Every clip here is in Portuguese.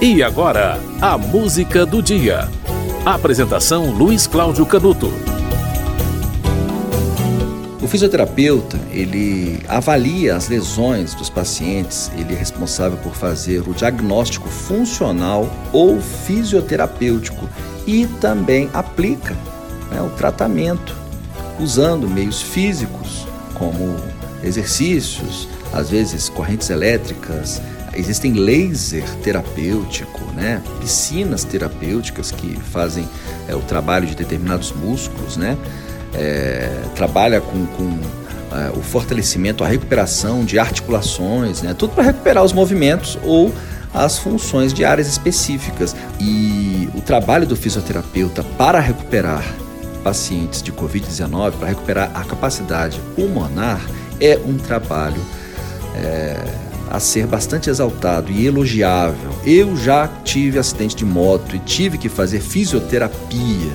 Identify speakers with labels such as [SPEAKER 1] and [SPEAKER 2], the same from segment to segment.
[SPEAKER 1] E agora, a música do dia. Apresentação Luiz Cláudio Canuto.
[SPEAKER 2] O fisioterapeuta, ele avalia as lesões dos pacientes, ele é responsável por fazer o diagnóstico funcional ou fisioterapêutico e também aplica né, o tratamento usando meios físicos como exercícios, às vezes correntes elétricas, existem laser terapêutico, né? piscinas terapêuticas que fazem é, o trabalho de determinados músculos, né? É, trabalha com, com é, o fortalecimento, a recuperação de articulações, né? tudo para recuperar os movimentos ou as funções de áreas específicas. E o trabalho do fisioterapeuta para recuperar pacientes de Covid-19, para recuperar a capacidade pulmonar, é um trabalho é, a ser bastante exaltado e elogiável. Eu já tive acidente de moto e tive que fazer fisioterapia,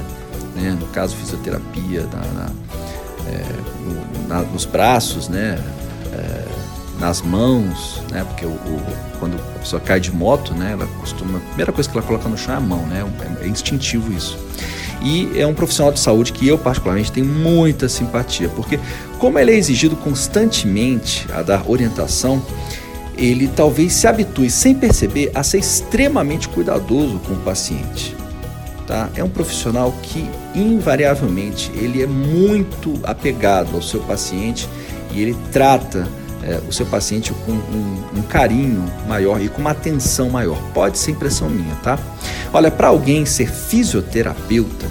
[SPEAKER 2] né? no caso, fisioterapia na, na, é, no, na, nos braços, né? É, nas mãos, né? porque o, o, quando a pessoa cai de moto, né? ela costuma. A primeira coisa que ela coloca no chão é a mão, né? é, é instintivo isso. E é um profissional de saúde que eu, particularmente, tenho muita simpatia, porque, como ele é exigido constantemente a dar orientação, ele talvez se habitue sem perceber a ser extremamente cuidadoso com o paciente. Tá? É um profissional que invariavelmente ele é muito apegado ao seu paciente e ele trata é, o seu paciente com um, um, carinho maior e com uma atenção maior. Pode ser impressão minha, tá? Olha, para alguém ser fisioterapeuta,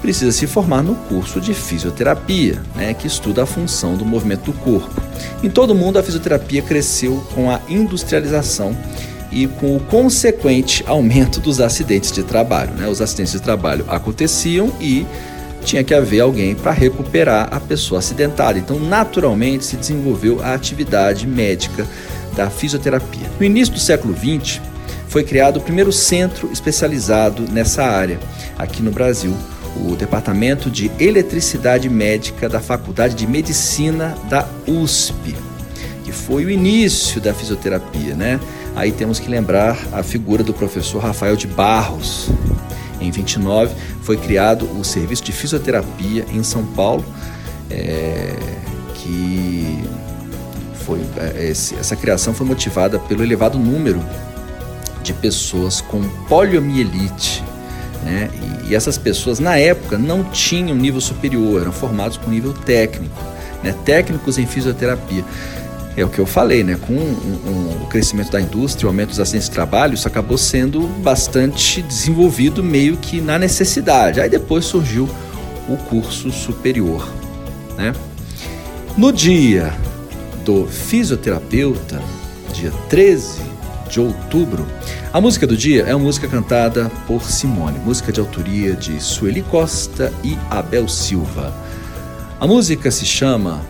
[SPEAKER 2] precisa se formar no curso de fisioterapia, né, que estuda a função do movimento do corpo. Em todo mundo, a fisioterapia cresceu com a industrialização e com o consequente aumento dos acidentes de trabalho. Né? Os acidentes de trabalho aconteciam e tinha que haver alguém para recuperar a pessoa acidentada. Então, naturalmente, se desenvolveu a atividade médica da fisioterapia. No início do século XX, foi criado o primeiro centro especializado nessa área aqui no Brasil, o Departamento de Eletricidade Médica da Faculdade de Medicina da USP, que foi o início da fisioterapia, né? Aí temos que lembrar a figura do professor Rafael de Barros. Em 29 foi criado o Serviço de Fisioterapia em São Paulo, é, que foi é, esse, essa criação foi motivada pelo elevado número de pessoas com poliomielite né? E, e, essas pessoas, na época, não tinham nível superior, eram formados com nível técnico, né? técnicos em fisioterapia. É o que eu falei, né? com um, um, o crescimento da indústria, o aumento dos acidentes de trabalho, isso acabou sendo bastante desenvolvido meio que na necessidade. Aí depois surgiu o curso superior. Né? No dia do fisioterapeuta, dia 13 de outubro. A música do dia é uma música cantada por Simone, música de autoria de Sueli Costa e Abel Silva. A música se chama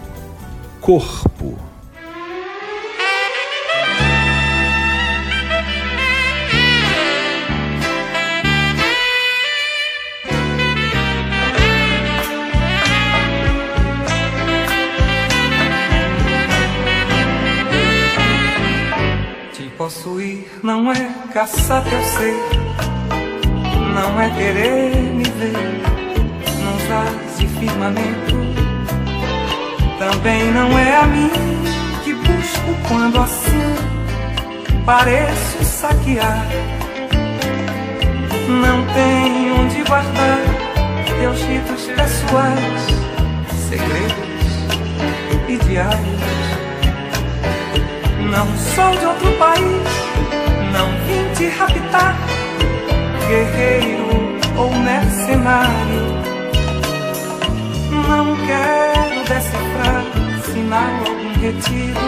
[SPEAKER 2] Corpo.
[SPEAKER 3] Não é caçar teu ser, não é querer me ver num vaz de firmamento. Também não é a mim que busco quando assim pareço saquear. Não tem onde guardar teus ritos pessoais, segredos e diários não sou de outro país, não te raptar, guerreiro ou mercenário. Não quero decifrar sinal algum retido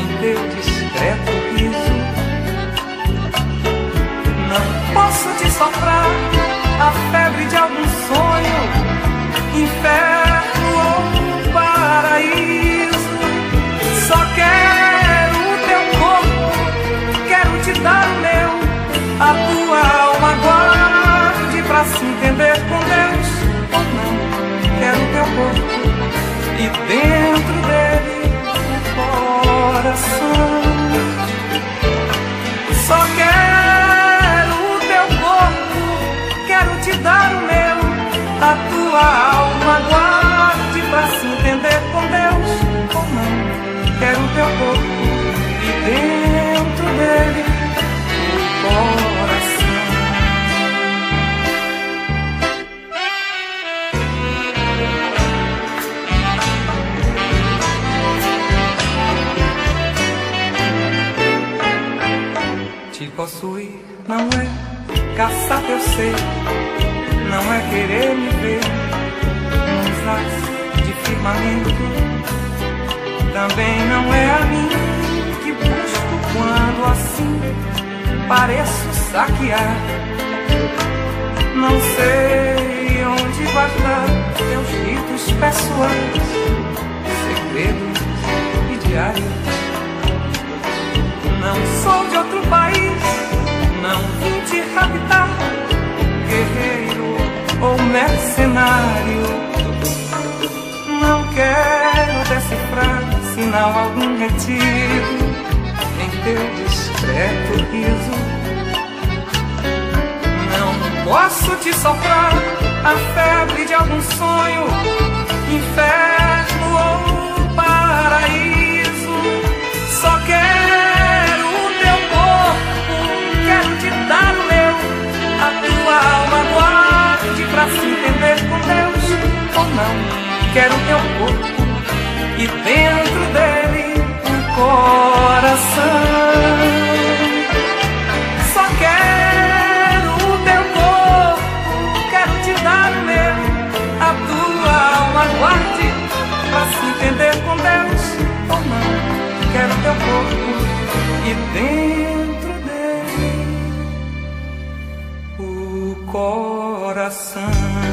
[SPEAKER 3] em teu discreto riso. Não posso te soprar a febre de algum sonho, A tua alma guarde pra se entender com Deus ou não. Quero teu corpo e dentro dele o coração. Te possuir não é caçar, eu sei Também não é a mim que busco quando assim pareço saquear. Não sei onde guardar teus ritos pessoais, segredos e diários. Não sou de outro país, não vim te raptar, guerreiro ou mercenário. Sinal algum retido em teu discreto riso. Não posso te soprar a febre de algum sonho, inferno ou paraíso. Só quero o teu corpo, quero te dar o meu, a tua alma guarde pra se entender com Deus ou não. Quero teu corpo e dentro dele coração. Só quero o teu corpo, quero te dar o meu, a tua alma guarde pra se entender com Deus ou não. Quero teu corpo e dentro dele o coração.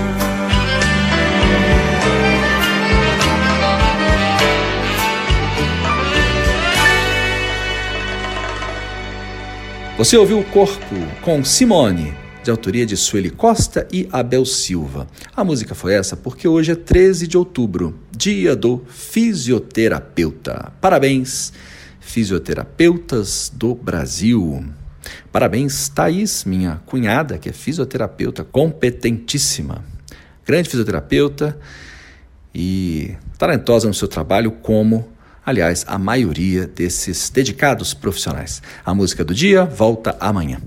[SPEAKER 2] Você ouviu o Corpo com Simone, de autoria de Sueli Costa e Abel Silva. A música foi essa porque hoje é 13 de outubro, dia do fisioterapeuta. Parabéns, fisioterapeutas do Brasil. Parabéns, Thaís, minha cunhada, que é fisioterapeuta competentíssima. Grande fisioterapeuta e talentosa no seu trabalho como aliás, a maioria desses dedicados profissionais. A música do dia volta amanhã.